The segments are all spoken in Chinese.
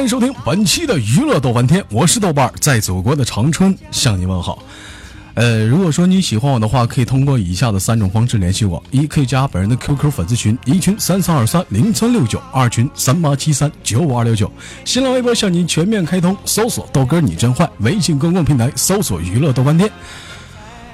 欢迎收听本期的娱乐豆翻天，我是豆瓣，在祖国的长春向你问好。呃，如果说你喜欢我的话，可以通过以下的三种方式联系我：一可以加本人的 QQ 粉丝群，一群三三二三零三六九，二群三八七三九五二六九。新浪微博向您全面开通，搜索豆哥你真坏；微信公共平台搜索娱乐豆翻天。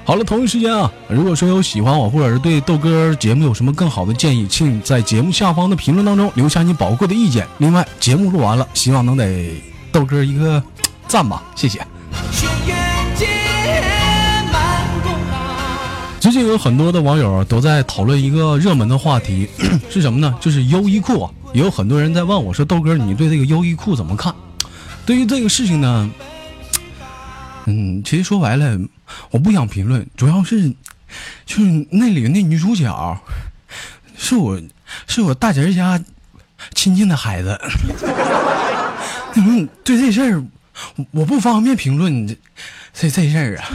好了，同一时间啊，如果说有喜欢我，或者是对豆哥节目有什么更好的建议，请在节目下方的评论当中留下你宝贵的意见。另外，节目录完了，希望能给豆哥一个赞吧，谢谢。最近有很多的网友都在讨论一个热门的话题，是什么呢？就是优衣库啊，也有很多人在问我说：“豆哥，你对这个优衣库怎么看？”对于这个事情呢，嗯，其实说白了。我不想评论，主要是就是那里那女主角是我是我大侄家亲戚的孩子，嗯，对这事儿我不方便评论这这这事儿啊。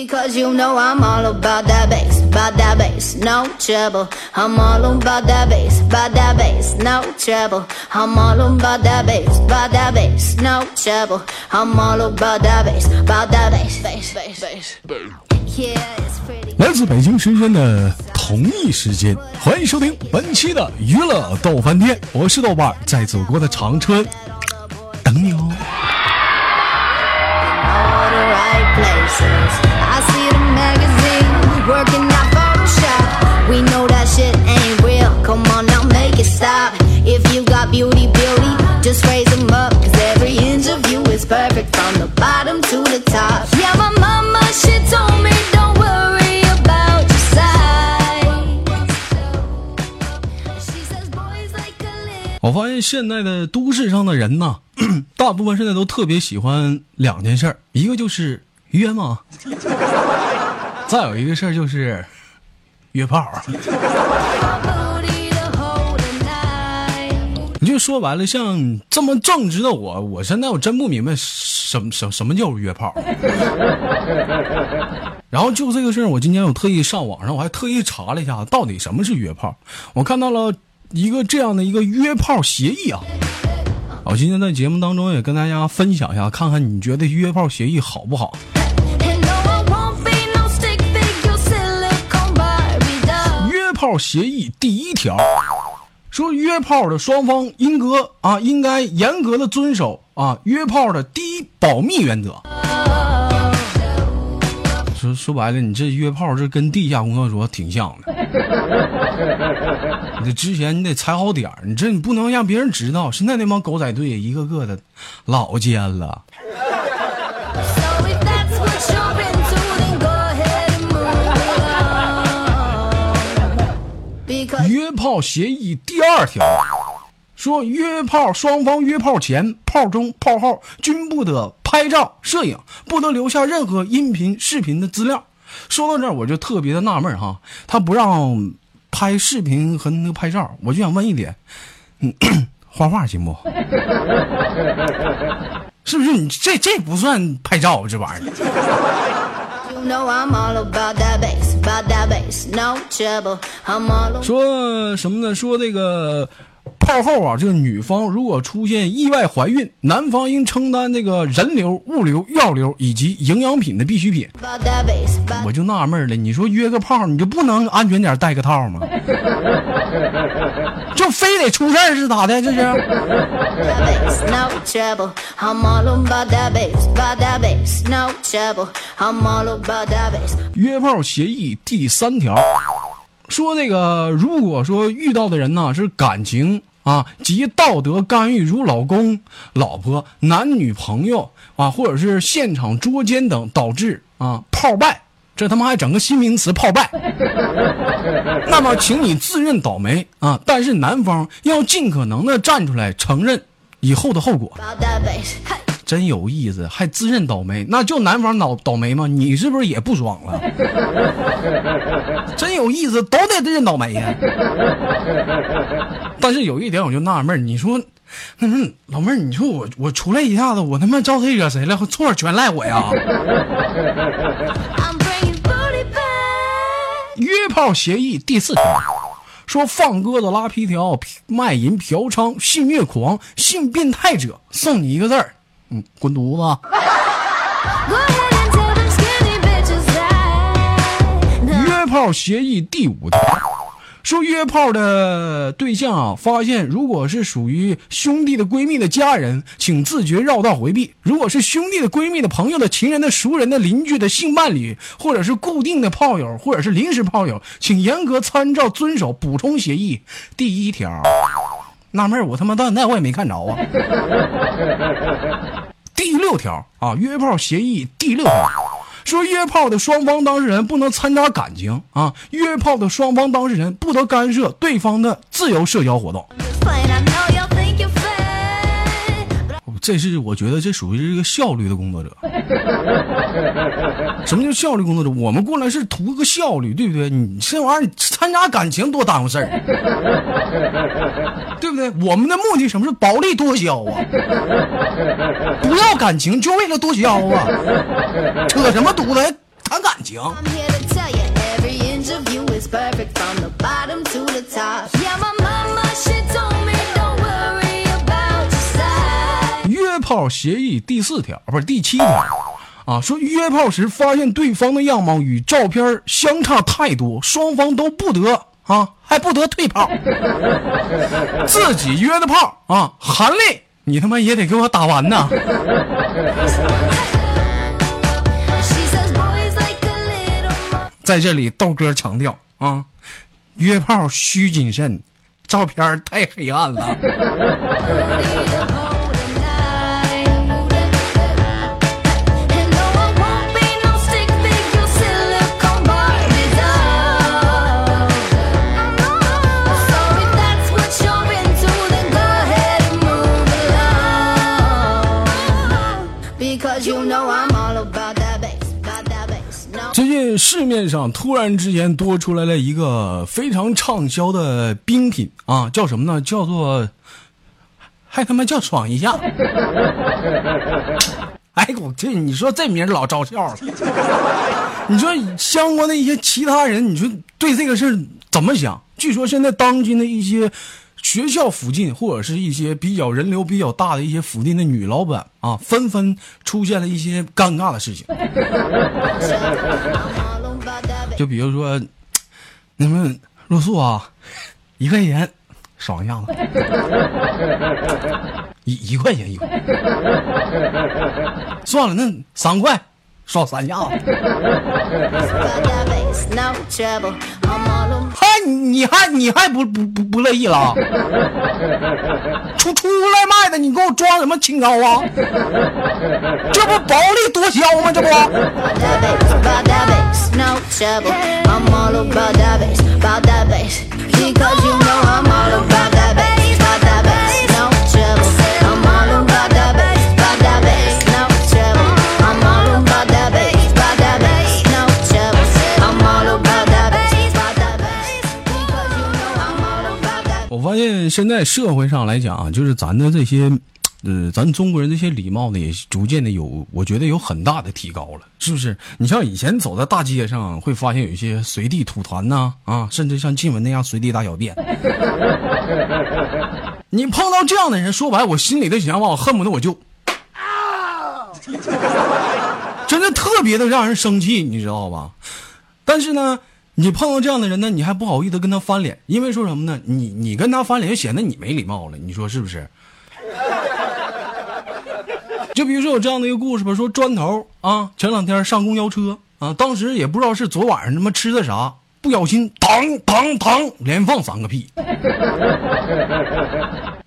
Because you know I'm all about that bass, about that bass, no trouble. I'm all about that bass, about that bass, no trouble. I'm all about that bass, about that bass, no trouble. I'm all about that bass, about that bass, bass, bass, bass. 来自北京时间的同一时间，欢迎收听本期的娱乐逗翻天，我是豆瓣，在祖国的长春等你哦。我发现现在的都市上的人呐，大部分现在都特别喜欢两件事，一个就是约嘛，再有一个事儿就是约炮。你就说白了，像这么正直的我，我现在我真不明白什么什什么叫约炮。然后就这个事儿，我今天我特意上网上，我还特意查了一下，到底什么是约炮。我看到了一个这样的一个约炮协议啊。我今天在节目当中也跟大家分享一下，看看你觉得约炮协议好不好？约炮协议第一条。说约炮的双方应格啊，应该严格的遵守啊约炮的第一保密原则。说说白了，你这约炮这跟地下工作所挺像的。你这之前你得踩好点儿，你这你不能让别人知道。现在那帮狗仔队一个个的老奸了。约炮协议第二条说，约炮双方约炮前、炮中、炮后均不得拍照、摄影，不能留下任何音频、视频的资料。说到这儿，我就特别的纳闷哈，他不让拍视频和那个拍照，我就想问一点，嗯，画画行不？是不是你这这不算拍照这玩意儿？说什么呢？说这个。炮后啊，这个女方如果出现意外怀孕，男方应承担这个人流、物流、药流以及营养品的必需品。我就纳闷了，你说约个炮，你就不能安全点带个套吗？就非得出事儿是咋的？这是？约炮协议第三条说，那个如果说遇到的人呢是感情。啊，及道德干预如老公、老婆、男女朋友啊，或者是现场捉奸等，导致啊泡败，这他妈还整个新名词泡败。那么，请你自认倒霉啊！但是男方要尽可能的站出来承认以后的后果。真有意思，还自认倒霉，那就男方倒倒霉吗？你是不是也不爽了？真有意思，都得认倒霉呀。但是有一点我就纳闷你说，嗯，老妹儿，你说我我出来一下子，我他妈招谁惹谁了？错全赖我呀！约炮协议第四条说，放鸽子、拉皮条、卖淫、嫖娼、性虐狂、性变态者，送你一个字儿。嗯，滚犊子！约炮协议第五条说，约炮的对象啊，发现如果是属于兄弟的闺蜜的家人，请自觉绕道回避；如果是兄弟的闺蜜的朋友的情人的熟人的邻居的性伴侣，或者是固定的炮友，或者是临时炮友，请严格参照遵守补充协议第一条。纳闷我他妈到现在我也没看着啊。第六条啊，约炮协议第六条说，约炮的双方当事人不能掺杂感情啊，约炮的双方当事人不得干涉对方的自由社交活动。这是我觉得这属于是一个效率的工作者。什么叫效率工作者？我们过来是图个效率，对不对？你这玩意儿掺杂感情多耽误事儿，对不对？我们的目的什么是薄利多销啊？不要感情就为了多销啊？扯什么犊子？谈感情？炮协议第四条不是第七条啊，说约炮时发现对方的样貌与照片相差太多，双方都不得啊，还不得退炮。自己约的炮啊，含泪你他妈也得给我打完呐。在这里，豆哥强调啊，约炮需谨慎，照片太黑暗了。市面上突然之间多出来了一个非常畅销的冰品啊，叫什么呢？叫做，还他妈叫爽一下。哎，我这你说这名老招笑了。你说相关的一些其他人，你说对这个事儿怎么想？据说现在当今的一些。学校附近或者是一些比较人流比较大的一些附近的女老板啊，纷纷出现了一些尴尬的事情。就比如说，你们露宿啊，一块钱爽一下子，一一块钱一块，算了，那三块少三下子。你还你还不不不不乐意了？出出来卖的，你给我装什么清高啊？这不薄利多销吗？这不。现在社会上来讲，就是咱的这些，呃，咱中国人这些礼貌呢，也逐渐的有，我觉得有很大的提高了，是不是？你像以前走在大街上，会发现有一些随地吐痰呐，啊，甚至像静文那样随地大小便。你碰到这样的人，说白，我心里的想法，我恨不得我就啊，真的特别的让人生气，你知道吧？但是呢。你碰到这样的人呢，你还不好意思跟他翻脸，因为说什么呢？你你跟他翻脸，显得你没礼貌了。你说是不是？就比如说有这样的一个故事吧，说砖头啊，前两天上公交车啊，当时也不知道是昨晚上他妈吃的啥，不小心当当当连放三个屁。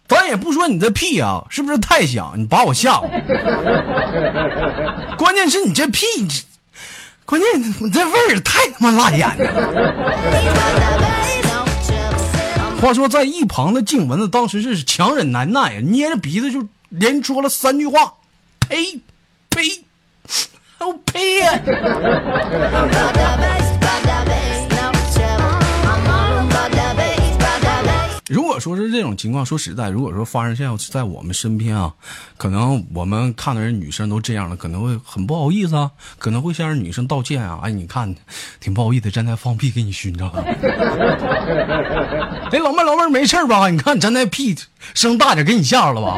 咱也不说你这屁啊，是不是太响？你把我吓唬。关键是你这屁。关键你这味儿太他妈辣眼了。话说，在一旁的静雯子当时是强忍难耐呀，捏着鼻子就连说了三句话：“呸！呸呸，我呸呀！如果说是这种情况，说实在，如果说发生现在在我们身边啊，可能我们看的人女生都这样了，可能会很不好意思啊，可能会向人女生道歉啊。哎，你看，挺不好意思，站在放屁给你熏着了。哎，老妹儿，老妹儿没事吧？你看咱那屁声大点，给你吓着了吧？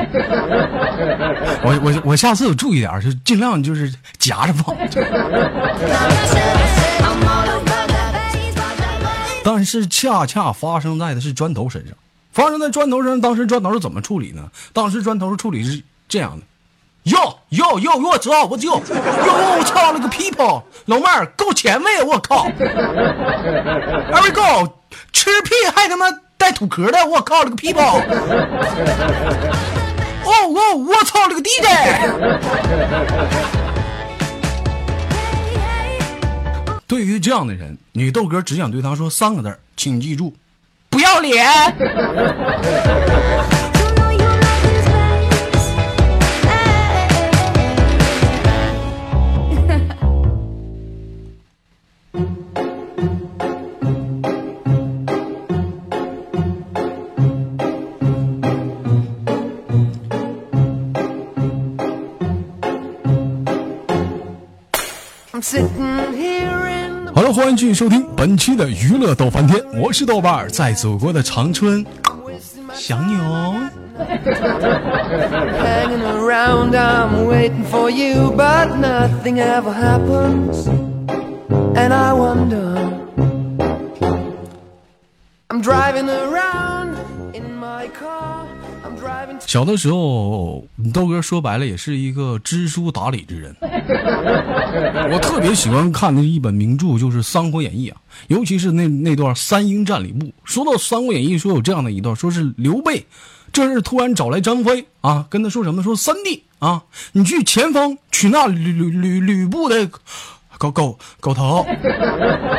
我我我下次我注意点，就尽量就是夹着放。但是恰恰发生在的是砖头身上，发生在砖头上。当时砖头是怎么处理呢？当时砖头处理是这样的：哟哟哟，我操，我就哟我操了个 people，老妹儿够前卫，我靠！Every go 吃屁还他妈带土壳的，我靠了个 people！哦哦，我操了个 DJ！对于这样的人，女豆哥只想对他说三个字请记住，不要脸。好了，欢迎继续收听本期的娱乐逗翻天，我是豆瓣儿，在祖国的长春想你哦。小的时候，豆哥说白了也是一个知书达理之人。我特别喜欢看的一本名著就是《三国演义》啊，尤其是那那段三英战吕布。说到《三国演义》，说有这样的一段，说是刘备这是突然找来张飞啊，跟他说什么？说三弟啊，你去前方取那吕吕吕吕布的。狗狗狗头，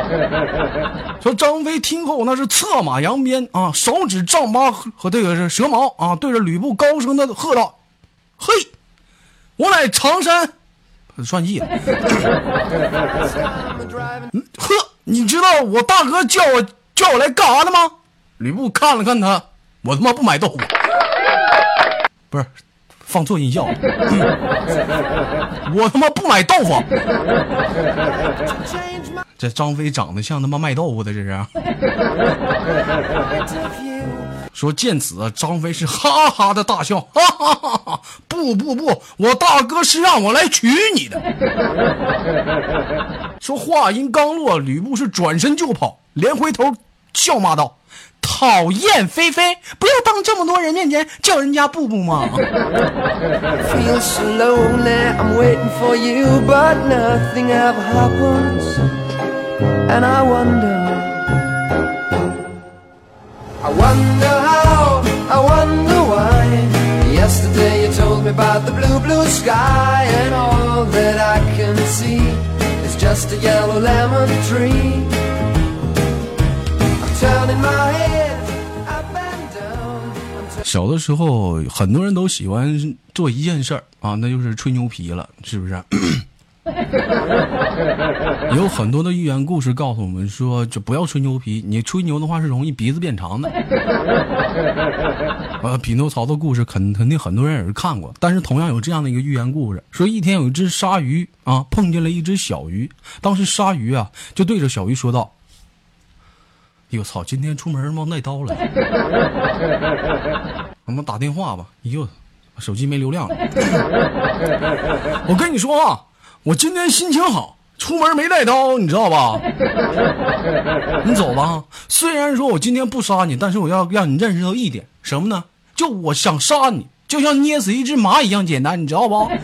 说张飞听后那是策马扬鞭啊，手指丈八和这个是蛇矛啊，对着吕布高声的喝道：“嘿，我乃常山，算计了。呵，你知道我大哥叫我叫我来干啥的吗？”吕布看了看他，我他妈不买豆腐，不是。放错音效，我他妈不买豆腐。这张飞长得像他妈卖豆腐的，这是。说见此，张飞是哈哈的大笑，哈哈哈哈！不不不，我大哥是让我来娶你的。说话音刚落，吕布是转身就跑，连回头笑骂道。讨厌，菲菲，不要当这么多人面前叫人家布布嘛。小的时候，很多人都喜欢做一件事儿啊，那就是吹牛皮了，是不是？有很多的寓言故事告诉我们说，就不要吹牛皮，你吹牛的话是容易鼻子变长的。呃，匹诺曹的故事肯肯定很多人也是看过，但是同样有这样的一个寓言故事，说一天有一只鲨鱼啊，碰见了一只小鱼，当时鲨鱼啊就对着小鱼说道。哎呦操！今天出门忘带刀了，我们打电话吧。哎呦，手机没流量了。我跟你说啊，我今天心情好，出门没带刀，你知道吧？你走吧。虽然说我今天不杀你，但是我要让你认识到一点，什么呢？就我想杀你，就像捏死一只蚂蚁一样简单，你知道不？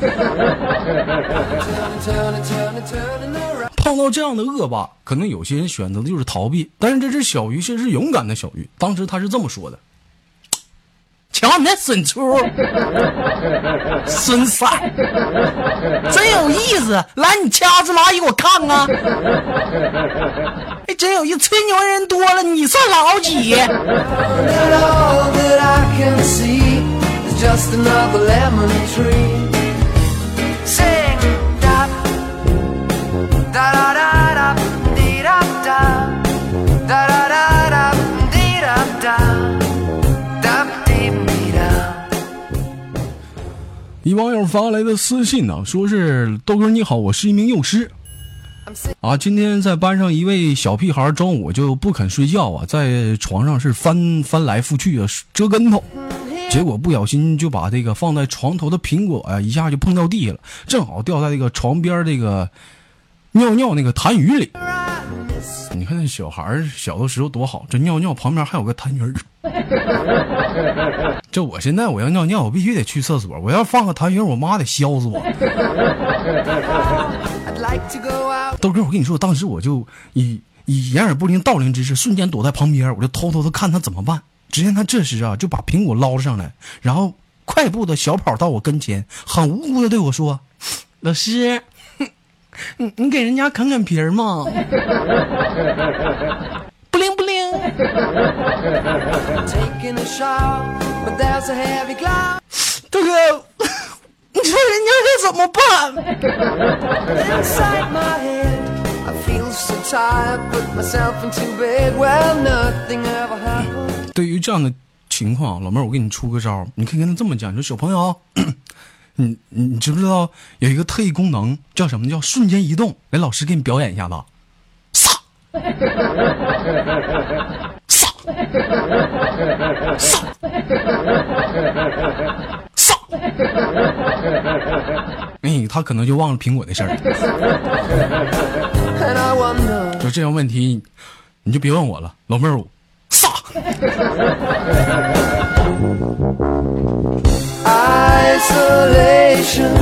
碰到这样的恶霸，可能有些人选择的就是逃避，但是这只小鱼却是勇敢的小鱼。当时他是这么说的：“瞧你那损出，损三，真有意思！来，你掐死蚂蚁我看看。哎，真有意思，吹牛人多了，你算老几？”一网友发来的私信呢、说是豆哥你好，我是一名幼师，啊，今天在班上一位小屁孩中午就不肯睡觉啊，在床上是翻翻来覆去啊，折跟头，结果不小心就把这个放在床头的苹果啊一下就碰到地下了，正好掉在这个床边这个。尿尿那个痰盂里。你看那小孩小的时候多好，这尿尿旁边还有个痰盂 这我现在我要尿尿，我必须得去厕所。我要放个痰盂，我妈得削死我。豆哥，我跟你说，当时我就以以掩耳不听盗铃之势，瞬间躲在旁边，我就偷偷的看他怎么办。只见他这时啊，就把苹果捞了上来，然后快步的小跑到我跟前，很无辜的对我说：“老师。”你你给人家啃啃皮儿嘛，不灵不灵。大哥，你说人家该怎么办？对于这样的情况，老妹儿，我给你出个招儿，你可以跟他这么讲，你说小朋友。你你你知不知道有一个特异功能叫什么叫瞬间移动？来，老师给你表演一下子，撒，撒，撒，撒，哎，他可能就忘了苹果的事儿。就这样问题，你就别问我了，老妹儿，撒。Isolation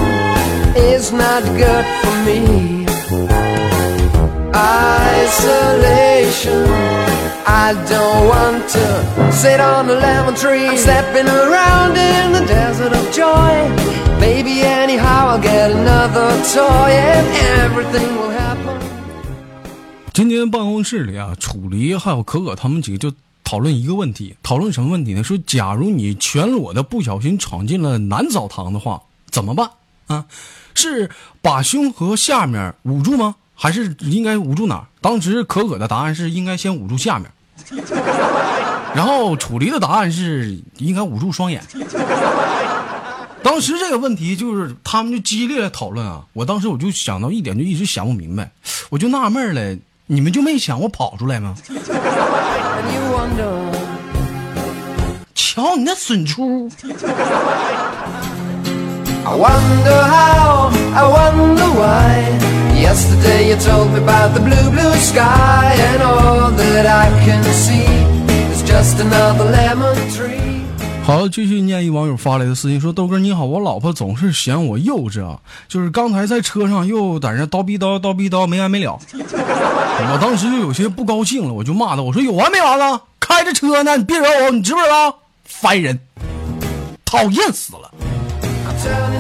is not good for me. Isolation, I don't want to sit on a lemon tree. I'm stepping around in the desert of joy. Maybe anyhow I'll get another toy and everything will happen. 今天办公室里啊，楚离还有可可他们几个就 讨论一个问题，讨论什么问题呢？说假如你全裸的不小心闯进了男澡堂的话，怎么办啊？是把胸和下面捂住吗？还是应该捂住哪儿？当时可可的答案是应该先捂住下面，然后楚离的答案是应该捂住双眼。当时这个问题就是他们就激烈的讨论啊，我当时我就想到一点，就一直想不明白，我就纳闷了，你们就没想过跑出来吗？瞧你那损出！好，继续念一网友发来的私信，说豆哥你好，我老婆总是嫌我幼稚啊，就是刚才在车上又在那叨逼叨叨逼叨没完没了，我当时就有些不高兴了，我就骂他，我说有完没完了？开着车呢，你别惹我，你知不知道？烦人，讨厌死了！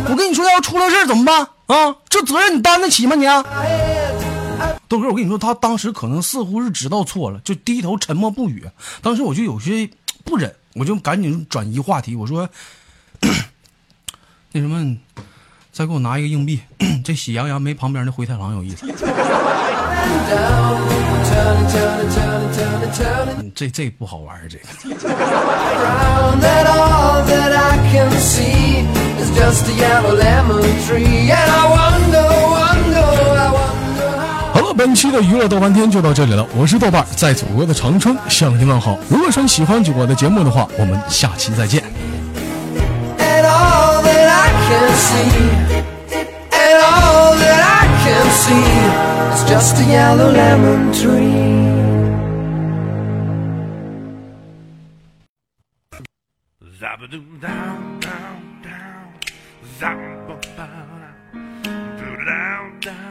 我跟你说，要出了事怎么办啊？这责任你担得起吗？你，豆哥，我跟你说，他当时可能似乎是知道错了，就低头沉默不语。当时我就有些不忍，我就赶紧转移话题，我说：“ 那什么，再给我拿一个硬币，这喜羊羊没旁边那灰太狼有意思。”这这不好玩这个。本期的娱乐豆瓣天就到这里了，我是豆瓣，在祖国的长春向您问好。如果说你喜欢我的节目的话，我们下期再见。Down, down, down,